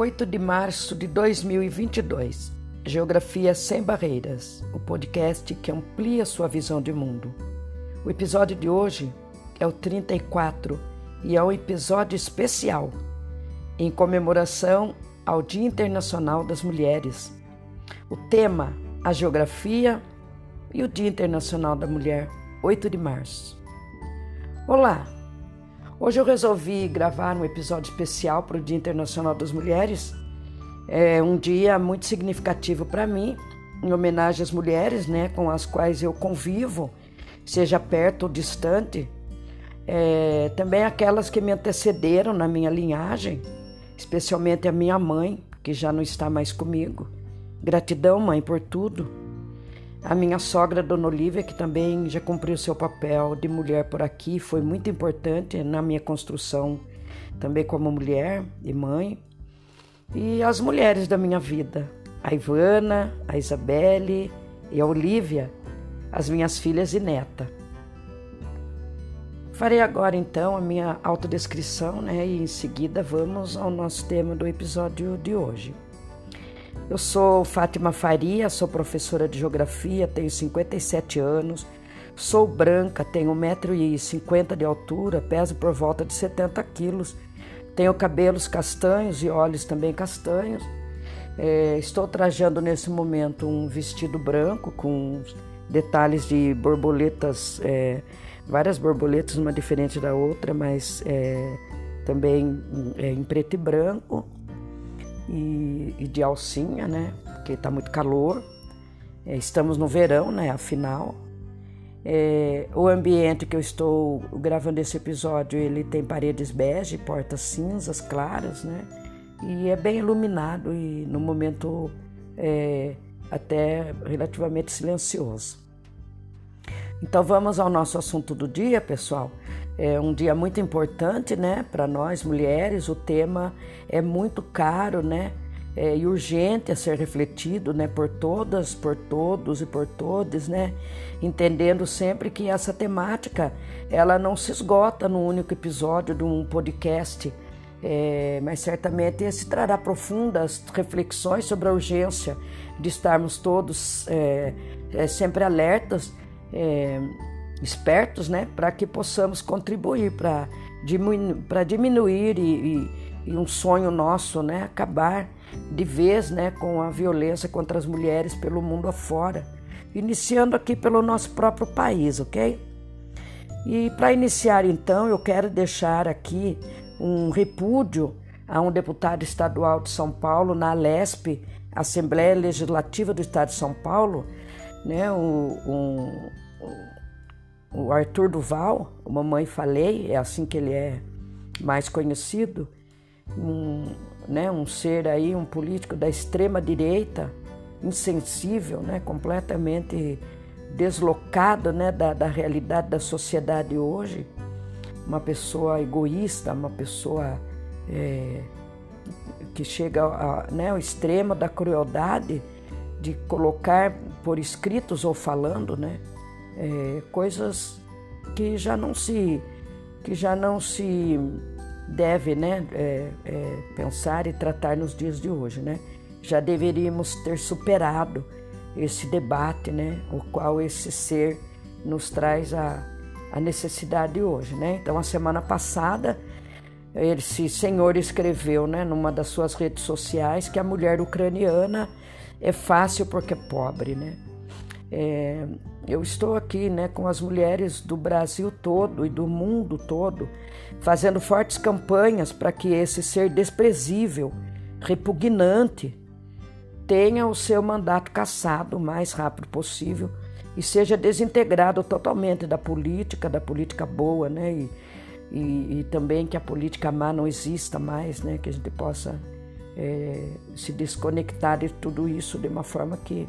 8 de março de 2022. Geografia Sem Barreiras, o podcast que amplia sua visão de mundo. O episódio de hoje é o 34 e é um episódio especial em comemoração ao Dia Internacional das Mulheres. O tema: a geografia e o Dia Internacional da Mulher, 8 de março. Olá! Hoje eu resolvi gravar um episódio especial para o Dia Internacional das Mulheres. É um dia muito significativo para mim, em homenagem às mulheres, né, com as quais eu convivo, seja perto ou distante. É, também aquelas que me antecederam na minha linhagem, especialmente a minha mãe, que já não está mais comigo. Gratidão, mãe, por tudo. A minha sogra, Dona Olivia, que também já cumpriu seu papel de mulher por aqui, foi muito importante na minha construção, também como mulher e mãe. E as mulheres da minha vida, a Ivana, a Isabelle e a Olivia, as minhas filhas e neta. Farei agora então a minha autodescrição, né? E em seguida vamos ao nosso tema do episódio de hoje. Eu sou Fátima Faria, sou professora de geografia, tenho 57 anos, sou branca, tenho 1,50m de altura, peso por volta de 70 quilos, tenho cabelos castanhos e olhos também castanhos. É, estou trajando nesse momento um vestido branco com detalhes de borboletas, é, várias borboletas, uma diferente da outra, mas é, também é, em preto e branco e, e de alcinha, né? Porque está muito calor. É, estamos no verão, né? Afinal, é, o ambiente que eu estou gravando esse episódio, ele tem paredes bege, portas cinzas claras, né? E é bem iluminado e no momento é, até relativamente silencioso. Então vamos ao nosso assunto do dia, pessoal. É um dia muito importante, né, para nós mulheres. O tema é muito caro, né, é, e urgente a ser refletido, né, por todas, por todos e por todos, né, entendendo sempre que essa temática ela não se esgota no único episódio de um podcast. É, mas certamente esse trará profundas reflexões sobre a urgência de estarmos todos é, é sempre alertas é, espertos, né, para que possamos contribuir para diminu diminuir e, e, e, um sonho nosso, né, acabar de vez, né, com a violência contra as mulheres pelo mundo afora, iniciando aqui pelo nosso próprio país, ok? E para iniciar, então, eu quero deixar aqui um repúdio a um deputado estadual de São Paulo na Alesp, Assembleia Legislativa do Estado de São Paulo, né, um, um o Arthur Duval, o Mamãe Falei, é assim que ele é mais conhecido, um, né, um ser aí, um político da extrema direita, insensível, né, completamente deslocado né, da, da realidade da sociedade hoje, uma pessoa egoísta, uma pessoa é, que chega a, né, ao extremo da crueldade de colocar por escritos ou falando, né, é, coisas que já não se que já não se deve né, é, é, pensar e tratar nos dias de hoje. Né? Já deveríamos ter superado esse debate, né, o qual esse ser nos traz a, a necessidade hoje. Né? Então, a semana passada, esse senhor escreveu né, numa das suas redes sociais que a mulher ucraniana é fácil porque é pobre. Né? É, eu estou aqui né, com as mulheres do Brasil todo e do mundo todo, fazendo fortes campanhas para que esse ser desprezível, repugnante, tenha o seu mandato cassado o mais rápido possível e seja desintegrado totalmente da política, da política boa, né? E, e, e também que a política má não exista mais, né? Que a gente possa é, se desconectar de tudo isso de uma forma que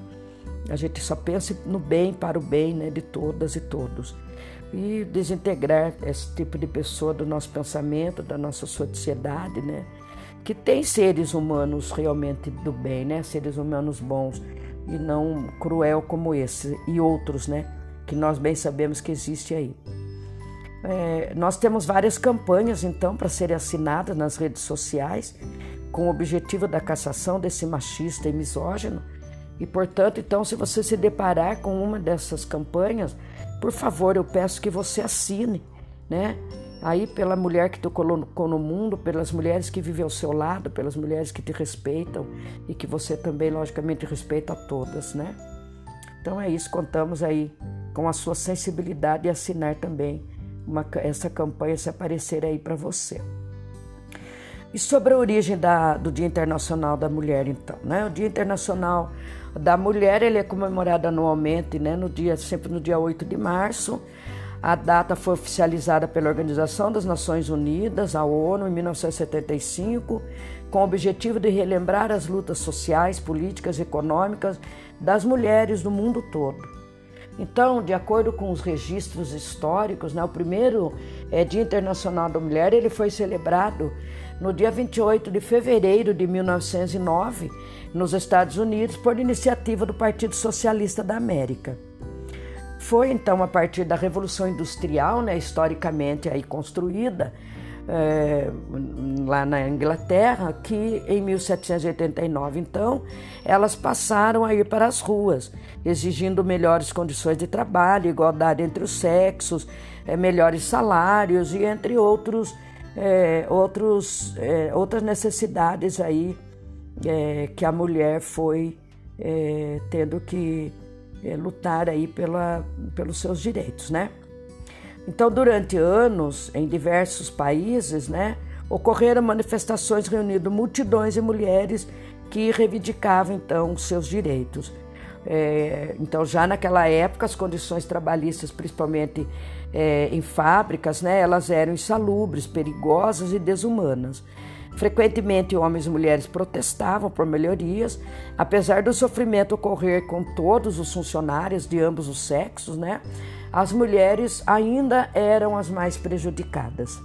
a gente só pensa no bem para o bem né, de todas e todos. E desintegrar esse tipo de pessoa do nosso pensamento, da nossa sociedade, né? Que tem seres humanos realmente do bem, né? Seres humanos bons e não cruel como esse e outros, né? Que nós bem sabemos que existe aí. É, nós temos várias campanhas, então, para serem assinadas nas redes sociais com o objetivo da cassação desse machista e misógino. E, portanto, então, se você se deparar com uma dessas campanhas, por favor, eu peço que você assine, né? Aí pela mulher que tu colocou no mundo, pelas mulheres que vivem ao seu lado, pelas mulheres que te respeitam e que você também, logicamente, respeita a todas, né? Então é isso, contamos aí com a sua sensibilidade e assinar também uma, essa campanha se aparecer aí para você. E sobre a origem da, do Dia Internacional da Mulher, então, né? O Dia Internacional da Mulher ele é comemorado anualmente, né? No dia sempre no dia 8 de março. A data foi oficializada pela Organização das Nações Unidas, a ONU, em 1975, com o objetivo de relembrar as lutas sociais, políticas e econômicas das mulheres do mundo todo. Então, de acordo com os registros históricos, né, o primeiro é, Dia Internacional da Mulher ele foi celebrado no dia 28 de fevereiro de 1909, nos Estados Unidos, por iniciativa do Partido Socialista da América. Foi então a partir da Revolução Industrial, né, historicamente aí construída é, lá na Inglaterra, que em 1789, então, elas passaram a ir para as ruas, exigindo melhores condições de trabalho, igualdade entre os sexos, é, melhores salários e entre outros é, outros, é, outras necessidades aí é, que a mulher foi é, tendo que é, lutar aí pela, pelos seus direitos, né? Então, durante anos, em diversos países, né, ocorreram manifestações reunindo multidões de mulheres que reivindicavam então seus direitos. É, então, já naquela época, as condições trabalhistas, principalmente é, em fábricas, né, elas eram insalubres, perigosas e desumanas. Frequentemente, homens e mulheres protestavam por melhorias, apesar do sofrimento ocorrer com todos os funcionários de ambos os sexos, né? As mulheres ainda eram as mais prejudicadas.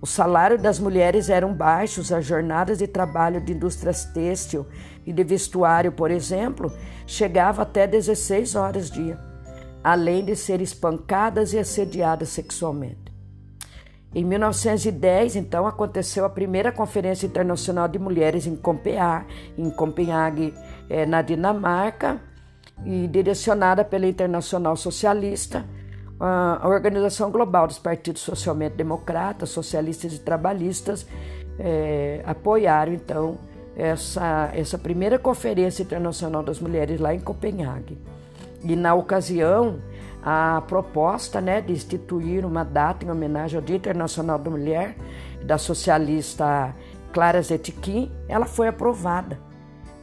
O salário das mulheres eram baixos, as jornadas de trabalho de indústrias têxtil e de vestuário, por exemplo, chegava até 16 horas dia, além de ser espancadas e assediadas sexualmente. Em 1910, então, aconteceu a primeira Conferência Internacional de Mulheres em Copenhague, em Copenhague eh, na Dinamarca, e direcionada pela Internacional Socialista, a Organização Global dos Partidos Socialmente Democratas, Socialistas e Trabalhistas, eh, apoiaram, então, essa, essa primeira Conferência Internacional das Mulheres lá em Copenhague. E na ocasião, a proposta né, de instituir uma data em homenagem ao Dia Internacional da Mulher, da socialista Clara Zetkin, ela foi aprovada.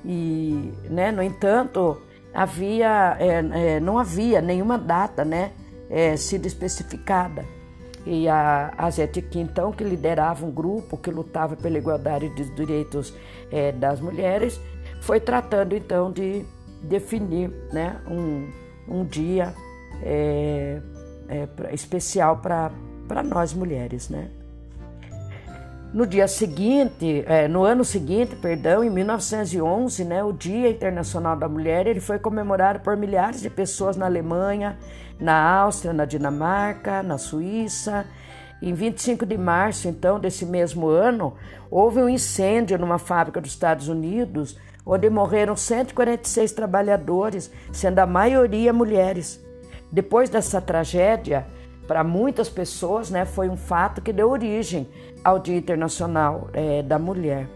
E, né, no entanto, havia, é, é, não havia nenhuma data né, é, sido especificada. E a, a Zetkin, então, que liderava um grupo que lutava pela igualdade dos direitos é, das mulheres, foi tratando então de definir né, um, um dia é, é, especial para nós mulheres, né? No dia seguinte, é, no ano seguinte, perdão, em 1911, né, o Dia Internacional da Mulher, ele foi comemorado por milhares de pessoas na Alemanha, na Áustria, na Dinamarca, na Suíça. Em 25 de março, então, desse mesmo ano, houve um incêndio numa fábrica dos Estados Unidos, onde morreram 146 trabalhadores, sendo a maioria mulheres. Depois dessa tragédia, para muitas pessoas, né, foi um fato que deu origem ao Dia Internacional é, da Mulher.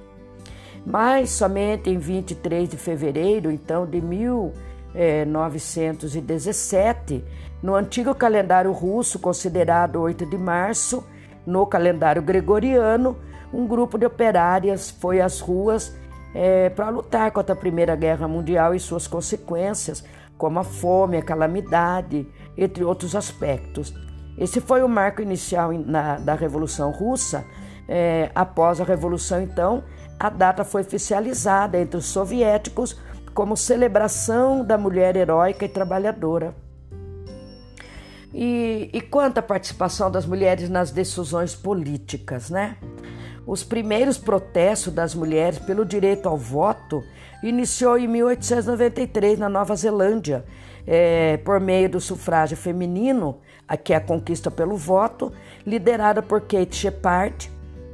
Mas somente em 23 de fevereiro, então, de 1917, no antigo calendário russo, considerado 8 de março, no calendário gregoriano, um grupo de operárias foi às ruas é, para lutar contra a Primeira Guerra Mundial e suas consequências, como a fome, a calamidade, entre outros aspectos. Esse foi o marco inicial na, da Revolução Russa. É, após a Revolução, então, a data foi oficializada entre os soviéticos como celebração da mulher heróica e trabalhadora. E, e quanto à participação das mulheres nas decisões políticas, né? Os primeiros protestos das mulheres pelo direito ao voto iniciou em 1893 na Nova Zelândia, é, por meio do sufrágio feminino, que é a conquista pelo voto, liderada por Kate Shepard,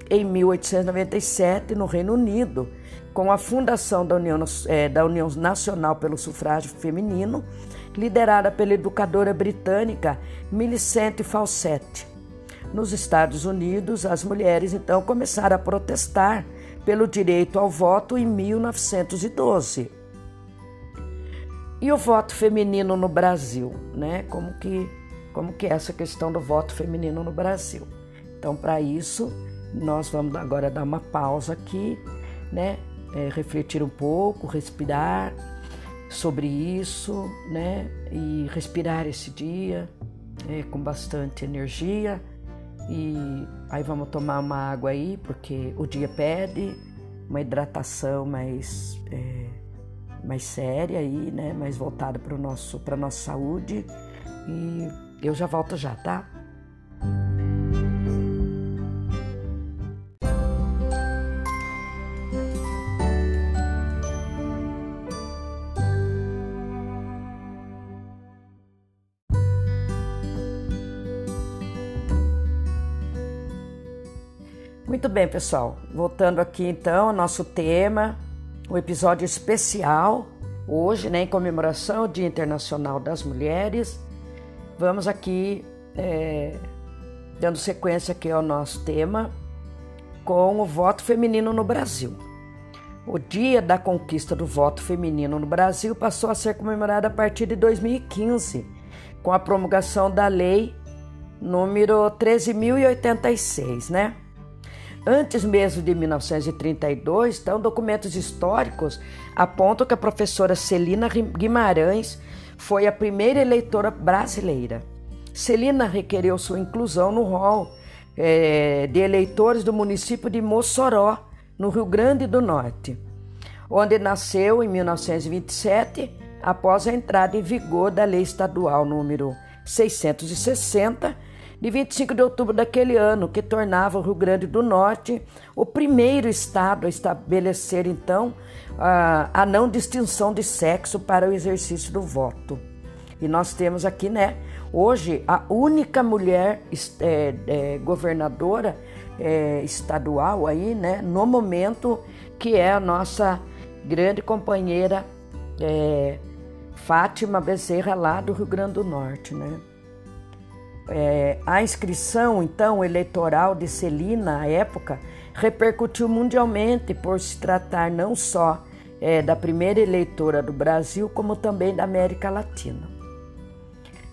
em 1897 no Reino Unido, com a fundação da União, é, da União Nacional pelo Sufrágio Feminino, liderada pela educadora britânica Millicent Fawcett. Nos Estados Unidos, as mulheres então começaram a protestar pelo direito ao voto em 1912. E o voto feminino no Brasil, né? Como que como que é essa questão do voto feminino no Brasil? Então, para isso, nós vamos agora dar uma pausa aqui, né? É, refletir um pouco, respirar sobre isso, né? E respirar esse dia é, com bastante energia. E aí vamos tomar uma água aí, porque o dia pede uma hidratação mais, é, mais séria aí, né? Mais voltada para nosso para nossa saúde. E eu já volto já, tá? Muito bem, pessoal. Voltando aqui então ao nosso tema, o um episódio especial hoje, né, em comemoração ao Dia Internacional das Mulheres. Vamos aqui é, dando sequência aqui ao nosso tema com o voto feminino no Brasil. O dia da conquista do voto feminino no Brasil passou a ser comemorado a partir de 2015, com a promulgação da lei número 13.086, né? Antes mesmo de 1932, então, documentos históricos apontam que a professora Celina Guimarães foi a primeira eleitora brasileira. Celina requereu sua inclusão no rol é, de eleitores do município de Mossoró, no Rio Grande do Norte, onde nasceu em 1927, após a entrada em vigor da Lei Estadual número 660 de 25 de outubro daquele ano, que tornava o Rio Grande do Norte o primeiro estado a estabelecer, então, a, não distinção de sexo para o exercício do voto. E nós temos aqui, né, hoje, a única mulher é, é, governadora é, estadual aí, né, no momento, que é a nossa grande companheira é, Fátima Bezerra, lá do Rio Grande do Norte, né. É, a inscrição, então, eleitoral de Celina, à época, repercutiu mundialmente por se tratar não só é, da primeira eleitora do Brasil, como também da América Latina.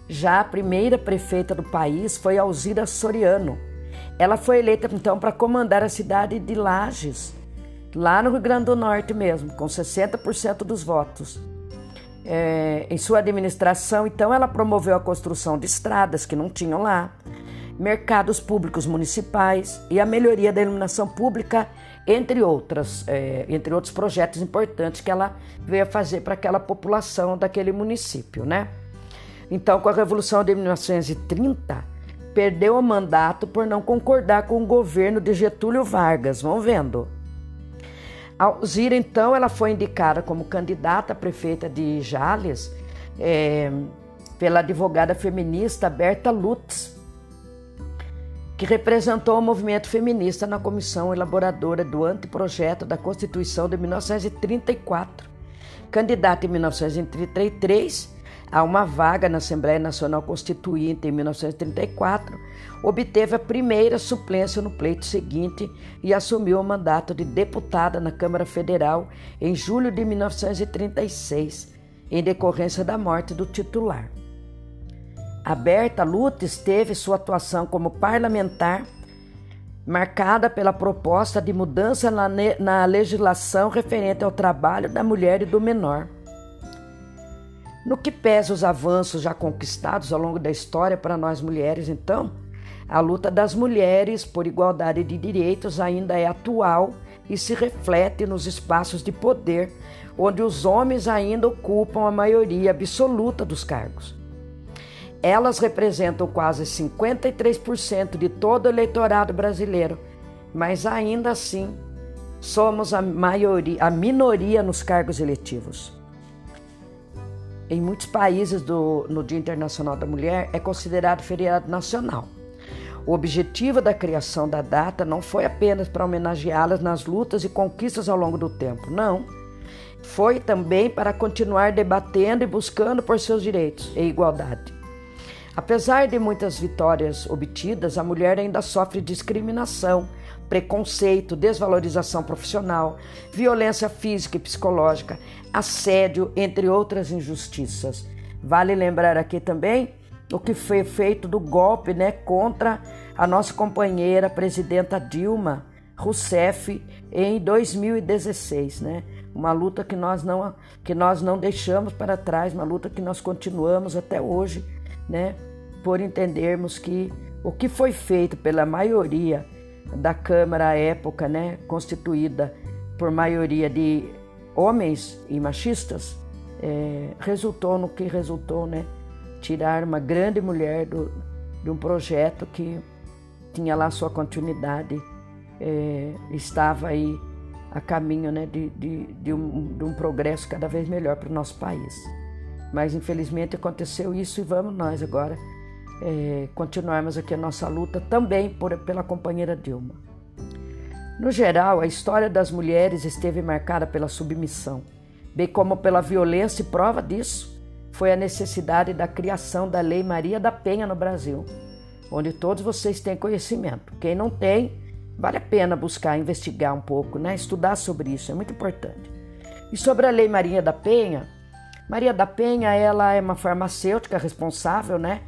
Já a primeira prefeita do país foi Alzira Soriano. Ela foi eleita, então, para comandar a cidade de Lages, lá no Rio Grande do Norte mesmo, com 60% dos votos é, em sua administração, então, ela promoveu a construção de estradas que não tinham lá, mercados públicos municipais e a melhoria da iluminação pública, entre, outras, é, entre outros projetos importantes que ela veio fazer para aquela população daquele município, né? Então, com a Revolução de 1930, perdeu o mandato por não concordar com o governo de Getúlio Vargas. Vão vendo? Alzira, então, ela foi indicada como candidata a prefeita de Jales é, pela advogada feminista Berta Lutz, que representou o movimento feminista na comissão elaboradora do anteprojeto da Constituição de 1934. Candidata em 1933 a uma vaga na Assembleia Nacional Constituinte em 1934, obteve a primeira suplência no pleito seguinte e assumiu o mandato de deputada na Câmara Federal em julho de 1936, em decorrência da morte do titular. A Berta Lutz teve sua atuação como parlamentar marcada pela proposta de mudança na, na legislação referente ao trabalho da mulher e do menor no que pesa os avanços já conquistados ao longo da história para nós mulheres, então, a luta das mulheres por igualdade de direitos ainda é atual e se reflete nos espaços de poder, onde os homens ainda ocupam a maioria absoluta dos cargos. Elas representam quase 53% de todo o eleitorado brasileiro, mas ainda assim somos a maioria, a minoria nos cargos eletivos em muitos países do, no Dia Internacional da Mulher é considerado feriado nacional. O objetivo da criação da data não foi apenas para homenageá-las nas lutas e conquistas ao longo do tempo, não. Foi também para continuar debatendo e buscando por seus direitos e igualdade. Apesar de muitas vitórias obtidas, a mulher ainda sofre discriminação, preconceito, desvalorização profissional, violência física e psicológica, assédio, entre outras injustiças. Vale lembrar aqui também o que foi feito do golpe né, contra a nossa companheira presidenta Dilma Rousseff em 2016, né? Uma luta que nós não que nós não deixamos para trás, uma luta que nós continuamos até hoje, né? Por entendermos que o que foi feito pela maioria da Câmara à época, né, constituída por maioria de homens e machistas, é, resultou no que resultou, né? Tirar uma grande mulher do, de um projeto que tinha lá sua continuidade, é, estava aí a caminho né, de, de, de, um, de um progresso cada vez melhor para o nosso país. Mas infelizmente aconteceu isso e vamos nós agora é, continuarmos aqui a nossa luta também por, pela companheira Dilma. No geral, a história das mulheres esteve marcada pela submissão, bem como pela violência, e prova disso foi a necessidade da criação da Lei Maria da Penha no Brasil, onde todos vocês têm conhecimento. Quem não tem, vale a pena buscar, investigar um pouco, né? estudar sobre isso, é muito importante. E sobre a Lei Maria da Penha, Maria da Penha ela é uma farmacêutica responsável né,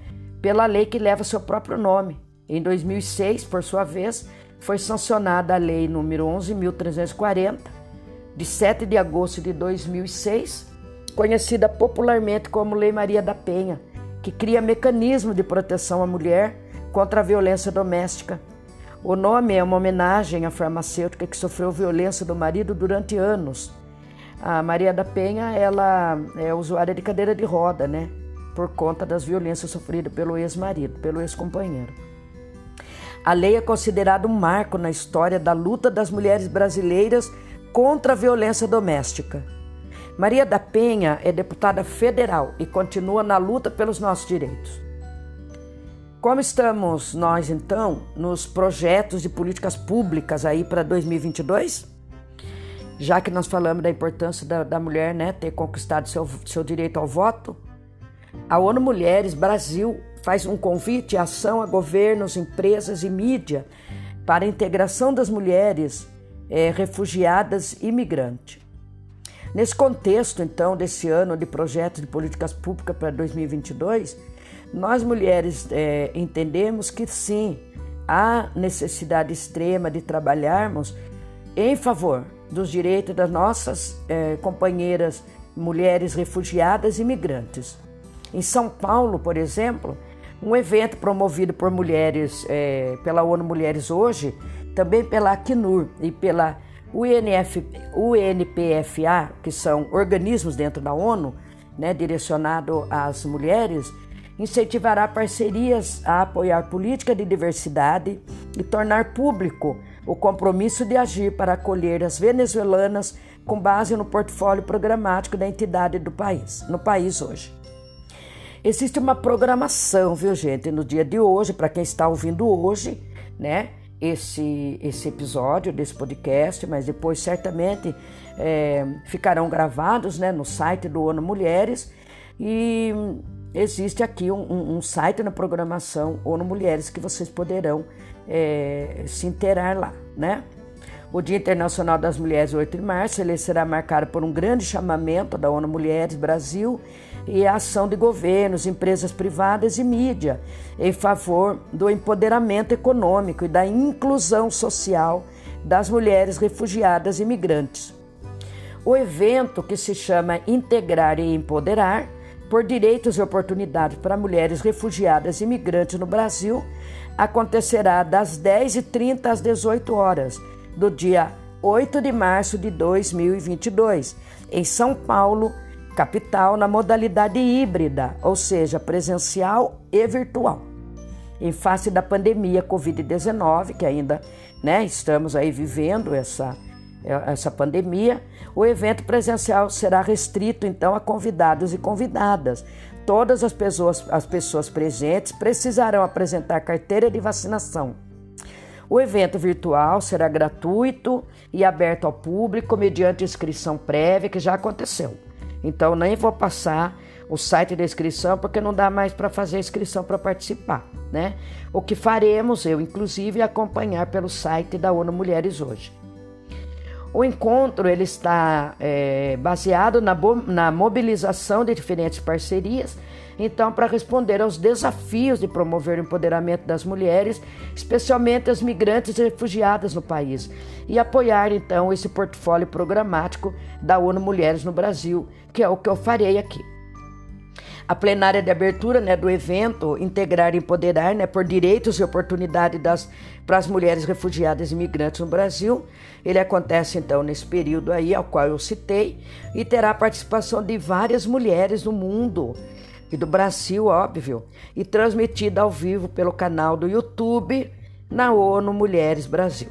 pela lei que leva seu próprio nome. Em 2006, por sua vez, foi sancionada a Lei número 11.340, de 7 de agosto de 2006, conhecida popularmente como Lei Maria da Penha, que cria mecanismo de proteção à mulher contra a violência doméstica. O nome é uma homenagem à farmacêutica que sofreu violência do marido durante anos. A Maria da Penha, ela é usuária de cadeira de roda, né? Por conta das violências sofridas pelo ex-marido, pelo ex-companheiro. A lei é considerada um marco na história da luta das mulheres brasileiras contra a violência doméstica. Maria da Penha é deputada federal e continua na luta pelos nossos direitos. Como estamos nós então nos projetos de políticas públicas aí para 2022? Já que nós falamos da importância da, da mulher né, ter conquistado seu, seu direito ao voto, a ONU Mulheres Brasil faz um convite à ação a governos, empresas e mídia para a integração das mulheres é, refugiadas e migrantes. Nesse contexto, então, desse ano de projetos de políticas públicas para 2022, nós mulheres é, entendemos que sim, há necessidade extrema de trabalharmos em favor dos direitos das nossas é, companheiras mulheres refugiadas e migrantes. Em São Paulo, por exemplo, um evento promovido por mulheres, é, pela ONU Mulheres Hoje, também pela Acnur e pela UNF, UNPFA, que são organismos dentro da ONU, né, direcionado às mulheres, incentivará parcerias a apoiar política de diversidade e tornar público o compromisso de agir para acolher as venezuelanas com base no portfólio programático da entidade do país, no país hoje. Existe uma programação, viu, gente, no dia de hoje, para quem está ouvindo hoje, né? Esse, esse episódio desse podcast, mas depois certamente é, ficarão gravados né, no site do ONU Mulheres. E existe aqui um, um, site na programação ONU Mulheres que vocês poderão é, se inteirar lá, né? O Dia Internacional das Mulheres, 8 de março, ele será marcado por um grande chamamento da ONU Mulheres Brasil e a ação de governos, empresas privadas e mídia em favor do empoderamento econômico e da inclusão social das mulheres refugiadas e imigrantes. O evento, que se chama Integrar e Empoderar, por direitos e oportunidades para mulheres refugiadas e imigrantes no Brasil, acontecerá das 10h30 às 18 horas do dia 8 de março de 2022, em São Paulo, capital na modalidade híbrida, ou seja, presencial e virtual. Em face da pandemia Covid-19, que ainda né, estamos aí vivendo essa, é, essa pandemia, o evento presencial será restrito então a convidados e convidadas. Todas as pessoas, as pessoas presentes precisarão apresentar carteira de vacinação. O evento virtual será gratuito e aberto ao público mediante inscrição prévia, que já aconteceu. Então, nem vou passar o site da inscrição porque não dá mais para fazer inscrição para participar, né? O que faremos, eu inclusive, acompanhar pelo site da ONU Mulheres hoje. O encontro ele está é, baseado na, na mobilização de diferentes parcerias, então, para responder aos desafios de promover o empoderamento das mulheres, especialmente as migrantes e refugiadas no país, e apoiar então esse portfólio programático da ONU Mulheres no Brasil, que é o que eu farei aqui. A plenária de abertura né, do evento Integrar e Empoderar né, por Direitos e Oportunidades das, para as Mulheres Refugiadas e Imigrantes no Brasil. Ele acontece então nesse período aí ao qual eu citei e terá a participação de várias mulheres do mundo e do Brasil, óbvio, e transmitida ao vivo pelo canal do YouTube na ONU Mulheres Brasil.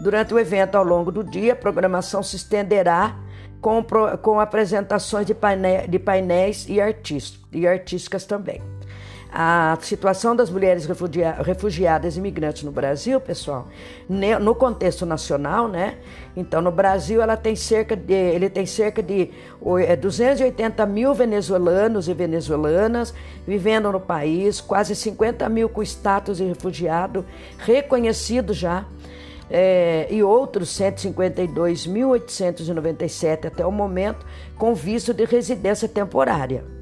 Durante o evento, ao longo do dia, a programação se estenderá com, com apresentações de, painel, de painéis e, artist, e artísticas também. A situação das mulheres refugia, refugiadas e imigrantes no Brasil, pessoal, no contexto nacional, né? Então, no Brasil, ela tem cerca de, ele tem cerca de 280 é, mil venezuelanos e venezuelanas vivendo no país, quase 50 mil com status de refugiado reconhecido já é, e outros 152.897 até o momento com visto de residência temporária.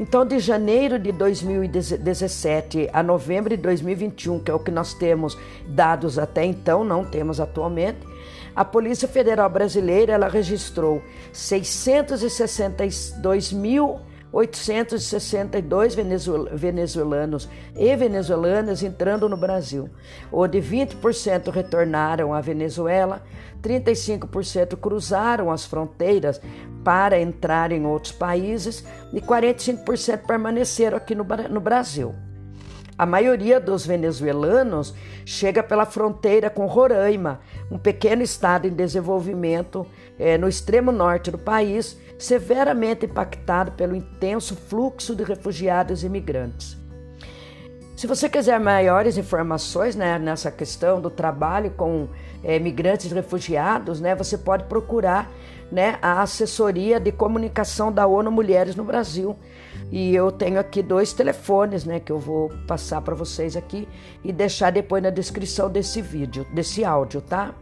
Então, de janeiro de 2017 a novembro de 2021, que é o que nós temos dados até então, não temos atualmente, a Polícia Federal Brasileira ela registrou 662 mil 862 venezuelanos e venezuelanas entrando no Brasil, onde 20% retornaram à Venezuela, 35% cruzaram as fronteiras para entrar em outros países e 45% permaneceram aqui no, Brasil. A maioria dos venezuelanos chega pela fronteira com Roraima, um pequeno estado em desenvolvimento é, no extremo norte do país, severamente impactado pelo intenso fluxo de refugiados e imigrantes. Se você quiser maiores informações né, nessa questão do trabalho com é, migrantes e refugiados, né, você pode procurar né, a assessoria de comunicação da ONU Mulheres no Brasil. E eu tenho aqui dois telefones, né, que eu vou passar para vocês aqui e deixar depois na descrição desse vídeo, desse áudio, tá?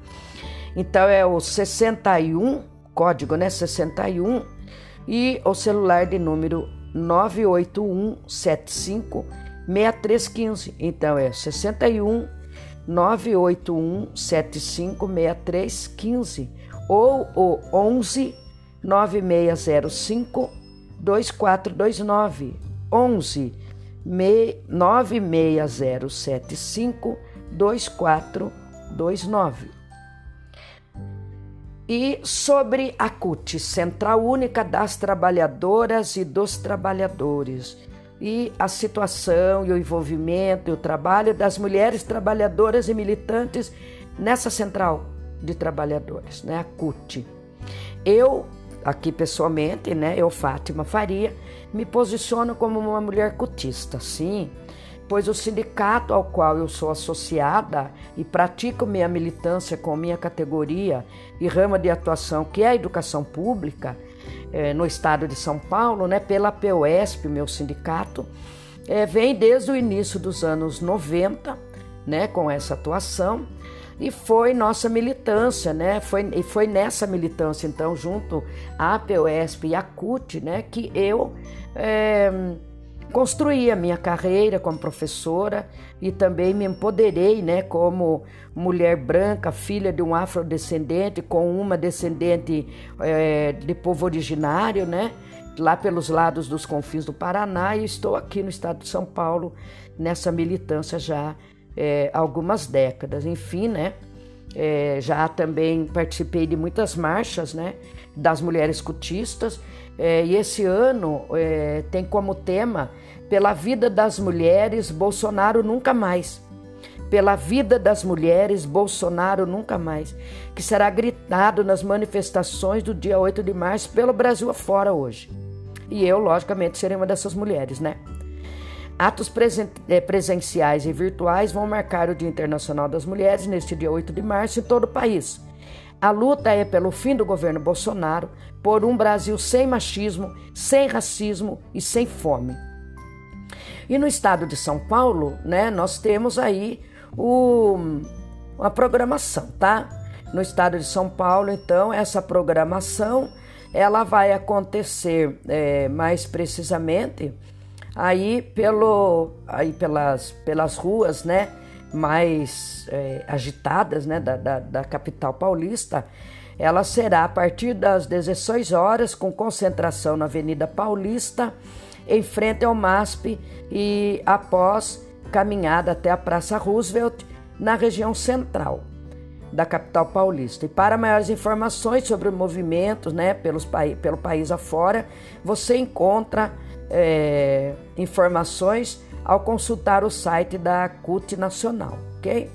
Então é o 61, código, né, 61 e o celular de número 98175 6315. Então é 61 981 75 6315 ou o 11 9605 2429 11 96075 2429. E sobre a CUT, Central Única das Trabalhadoras e dos Trabalhadores, e a situação e o envolvimento e o trabalho das mulheres trabalhadoras e militantes nessa central de trabalhadores, né, a CUT. Eu aqui pessoalmente, né, eu, Fátima Faria, me posiciono como uma mulher cutista, sim, pois o sindicato ao qual eu sou associada e pratico minha militância com minha categoria e rama de atuação, que é a educação pública, é, no estado de São Paulo, né, pela POSP, meu sindicato, é, vem desde o início dos anos 90, né, com essa atuação, e foi nossa militância, né? Foi, e foi nessa militância, então, junto à POSP e à CUT, né, que eu é, construí a minha carreira como professora e também me empoderei, né, como mulher branca, filha de um afrodescendente com uma descendente é, de povo originário, né? lá pelos lados dos confins do Paraná e estou aqui no estado de São Paulo nessa militância já é, algumas décadas. Enfim, né? É, já também participei de muitas marchas, né? Das mulheres cutistas. É, e esse ano é, tem como tema Pela Vida das Mulheres, Bolsonaro Nunca Mais. pela vida das mulheres, Bolsonaro nunca mais, que será gritado nas manifestações do dia 8 de março pelo Brasil afora hoje. E eu, logicamente, serei uma dessas mulheres, né? Atos presen eh, presenciais e virtuais vão marcar o Dia Internacional das Mulheres neste dia 8 de março em todo o país. A luta é pelo fim do governo Bolsonaro, por um Brasil sem machismo, sem racismo e sem fome. E no estado de São Paulo, né, nós temos aí o, uma programação, tá? No estado de São Paulo, então, essa programação ela vai acontecer é, mais precisamente aí pelo aí pelas, pelas ruas, né? Mais é, agitadas né, da, da, da, capital paulista, ela será a partir das 16 horas, com concentração na Avenida Paulista, em frente ao MASP e após caminhada até a Praça Roosevelt, na região central da capital paulista. E para maiores informações sobre o movimento né, pelos, pelo país afora, você encontra é, informações ao consultar o site da CUT Nacional, ok?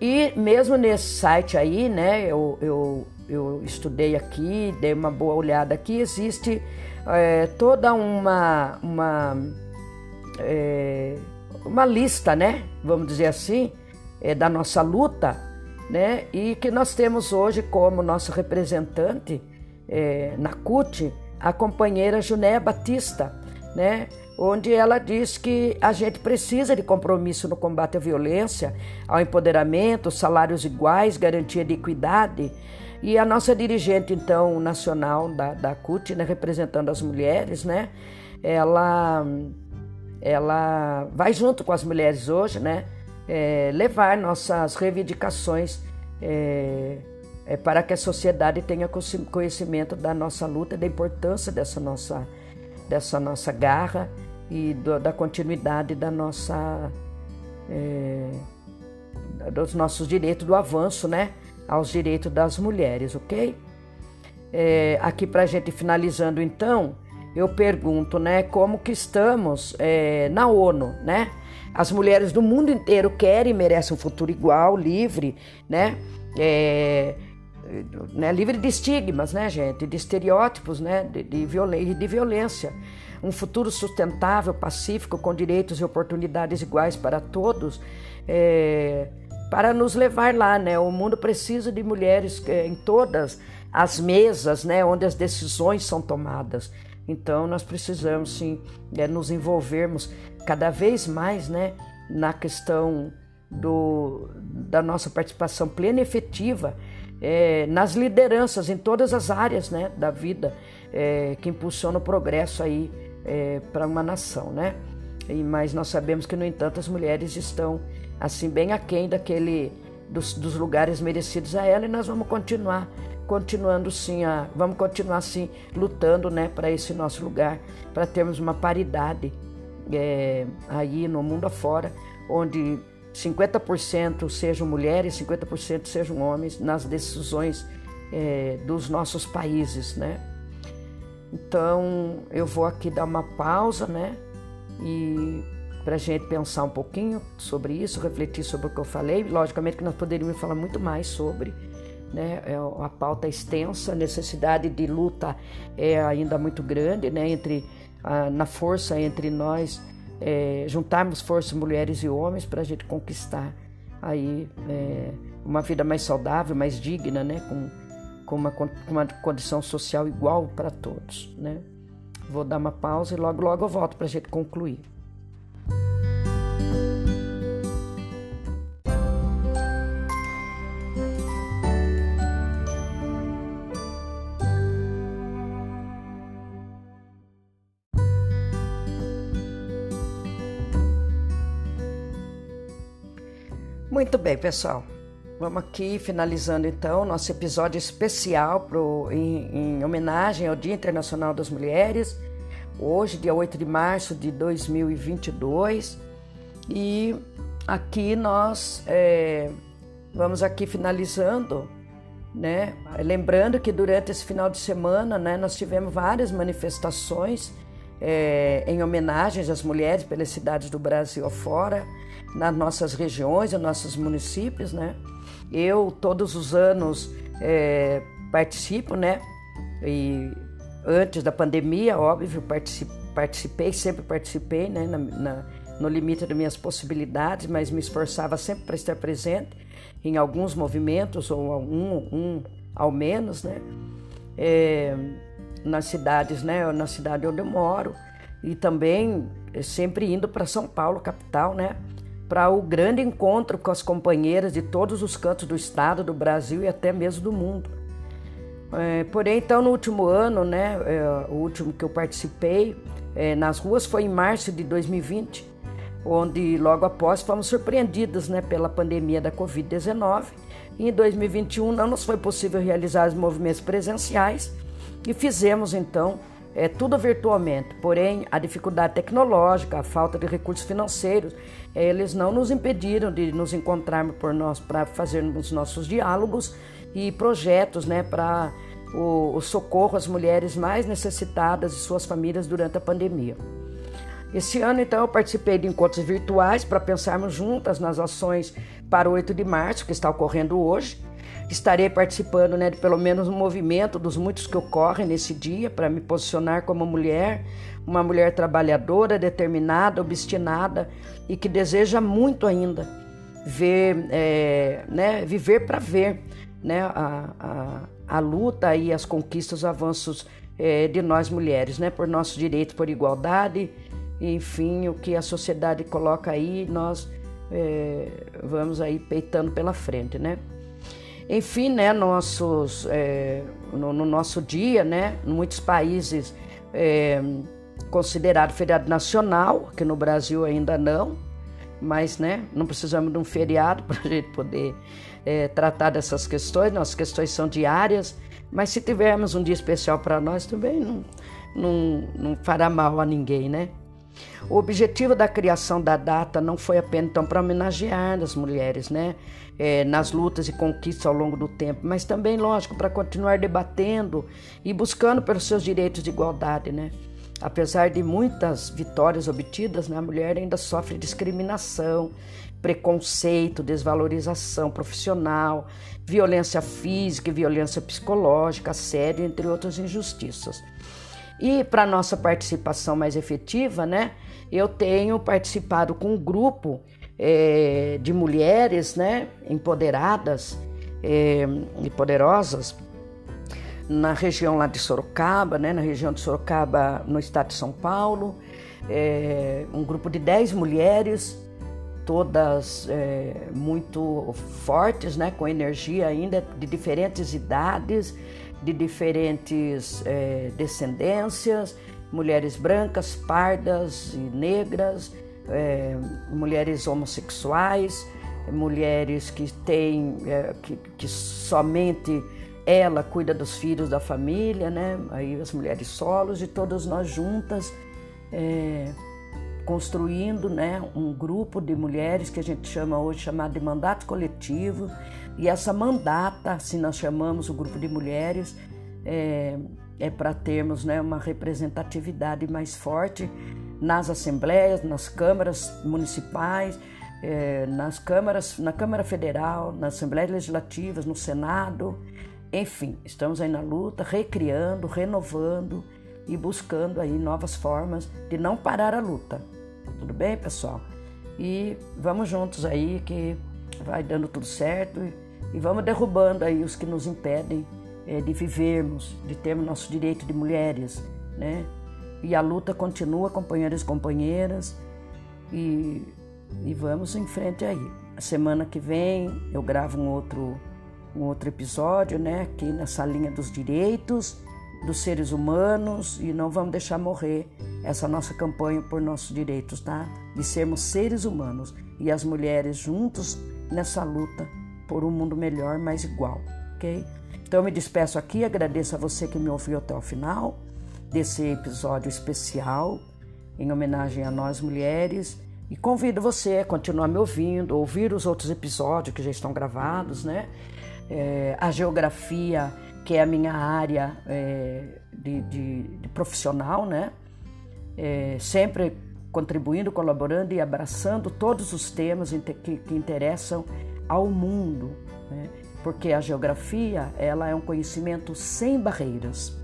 E mesmo nesse site aí, né, eu, eu, eu estudei aqui, dei uma boa olhada aqui, existe é, toda uma, uma, é, uma lista, né, vamos dizer assim, é, da nossa luta, né, e que nós temos hoje como nosso representante é, na CUT a companheira Junéia Batista, né, onde ela diz que a gente precisa de compromisso no combate à violência, ao empoderamento, salários iguais, garantia de equidade. E a nossa dirigente, então, nacional da, da CUT, né, representando as mulheres, né, ela, ela vai junto com as mulheres hoje, né, é, levar nossas reivindicações é, é, para que a sociedade tenha conhecimento da nossa luta, da importância dessa nossa, dessa nossa garra e do, da continuidade da nossa é, dos nossos direitos, do avanço, né, aos direitos das mulheres, ok? É, aqui para a gente finalizando, então, eu pergunto, né, como que estamos é, na ONU, né? As mulheres do mundo inteiro querem e merecem um futuro igual, livre, né? É, né, livre de estigmas, né, gente, de estereótipos, né, de, de, de violência um futuro sustentável, pacífico, com direitos e oportunidades iguais para todos, é, para nos levar lá, né? O mundo precisa de mulheres é, em todas as mesas, né, onde as decisões são tomadas. Então nós precisamos sim é, nos envolvermos cada vez mais, né, na questão do, da nossa participação plena e efetiva é, nas lideranças em todas as áreas, né, da vida é, que impulsiona o progresso aí é, para uma nação, né? E, mas nós sabemos que, no entanto, as mulheres estão assim bem aquém daquele dos, dos lugares merecidos a ela e nós vamos continuar continuando sim a, vamos continuar sim lutando né para esse nosso lugar para termos uma paridade é, aí no mundo afora onde 50% sejam mulheres 50% sejam homens nas decisões é, dos nossos países né então eu vou aqui dar uma pausa, né? E para a gente pensar um pouquinho sobre isso, refletir sobre o que eu falei. Logicamente que nós poderíamos falar muito mais sobre, né? É a pauta é extensa, a necessidade de luta é ainda muito grande, né? Entre na força entre nós é, juntarmos forças mulheres e homens para a gente conquistar aí é, uma vida mais saudável, mais digna, né? Com, com uma, uma condição social igual para todos. Né? Vou dar uma pausa e logo, logo eu volto para a gente concluir. Muito bem, pessoal. Vamos aqui finalizando então nosso episódio especial pro, em, em, homenagem ao Dia Internacional das Mulheres, hoje, dia 8 de março de 2022. E aqui nós é, vamos aqui finalizando, né? Lembrando que durante esse final de semana né, nós tivemos várias manifestações é, em homenagens às mulheres pelas cidades do Brasil afora. Nas nossas regiões, nos nossos municípios, né? Eu todos os anos é, participo, né? E antes da pandemia, óbvio, participei, sempre participei, né? Na, na, no limite das minhas possibilidades, mas me esforçava sempre para estar presente em alguns movimentos ou um, um ao menos, né? É, nas cidades, né? Na cidade onde eu moro e também sempre indo para São Paulo, capital, né? Para o grande encontro com as companheiras de todos os cantos do estado, do Brasil e até mesmo do mundo. É, porém, então, no último ano, né? É, o último que eu participei é, nas ruas foi em março de 2020, onde logo após fomos surpreendidos, né? Pela pandemia da Covid-19. E em 2021 não nos foi possível realizar os movimentos presenciais e fizemos então é, tudo virtualmente. Porém, a dificuldade tecnológica, a falta de recursos financeiros, eles não nos impediram de nos encontrarmos por nós para fazermos nossos diálogos e projetos, né, para o, o socorro às mulheres mais necessitadas e suas famílias durante a pandemia. Esse ano, então, eu participei de encontros virtuais para pensarmos juntas nas ações para o 8 de março, que está ocorrendo hoje, Estarei participando né, de pelo menos um movimento dos muitos que ocorrem nesse dia para me posicionar como mulher, uma mulher trabalhadora, determinada, obstinada e que deseja muito ainda ver, é, né, viver para ver né, a, a, a, luta e as conquistas, os avanços é, de nós mulheres, né, por nosso direito, por igualdade, enfim, o que a sociedade coloca aí, nós é, vamos aí peitando pela frente, né? Enfim, né, nossos, é, no, no, nosso dia, né, em muitos países é considerado feriado nacional, que no Brasil ainda não, mas né, não precisamos de um feriado para a gente poder é, tratar dessas questões, nossas questões são diárias, mas se tivermos um dia especial para nós também não, não, não fará mal a ninguém, né? O objetivo da criação da data não foi apenas então para homenagear as mulheres, né, é, nas lutas e conquistas ao longo do tempo, mas também, lógico, para continuar debatendo e buscando pelos seus direitos de igualdade, né. Apesar de muitas vitórias obtidas, né, a mulher ainda sofre discriminação, preconceito, desvalorização profissional, violência física e violência psicológica, assédio, entre outras injustiças. E para nossa participação mais efetiva, né, eu tenho participado com um grupo é, de mulheres, né, empoderadas é, e poderosas na região lá de Sorocaba, né, na região de Sorocaba, no estado de São Paulo, é, um grupo de 10 mulheres, todas é, muito fortes, né, com energia ainda, de diferentes idades, de diferentes é, descendências, mulheres brancas, pardas e negras, é, mulheres homossexuais, mulheres que têm é, que, que, somente ela cuida dos filhos da família, né? Aí as mulheres solos e todas nós juntas é, construindo, né, um grupo de mulheres que a gente chama hoje chamado de mandato coletivo. E essa mandata, se nós chamamos o grupo de mulheres, é, é para termos né, uma representatividade mais forte nas assembleias, nas câmaras municipais, é, nas câmaras, na Câmara Federal, nas assembleias legislativas, no Senado, enfim, estamos aí na luta, recriando, renovando e buscando aí novas formas de não parar a luta. Tudo bem, pessoal? E vamos juntos aí que vai dando tudo certo e vamos derrubando aí os que nos impedem é, de vivermos, de termos nosso direito de mulheres, né? E a luta continua, companheiros e companheiras, e, e vamos em frente aí. A semana que vem eu gravo um outro, um outro episódio, né? Aqui nessa linha dos direitos dos seres humanos e não vamos deixar morrer essa nossa campanha por nossos direitos, tá? De sermos seres humanos e as mulheres juntos nessa luta por um mundo melhor, mais igual, ok? Então eu me despeço aqui, agradeço a você que me ouviu até o final desse episódio especial em homenagem a nós mulheres e convido você a continuar me ouvindo, ouvir os outros episódios que já estão gravados, né? É, a geografia, que é a minha área é, de, de, de, profissional, né? É, sempre contribuindo, colaborando e abraçando todos os temas que, que interessam ao mundo, né? porque a geografia ela é um conhecimento sem barreiras.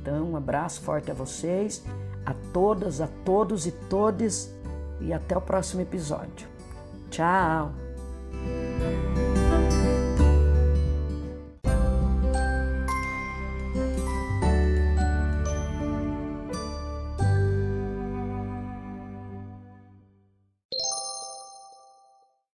Então, um abraço forte a vocês, a todas, a todos e todes, e até o próximo episódio. Tchau!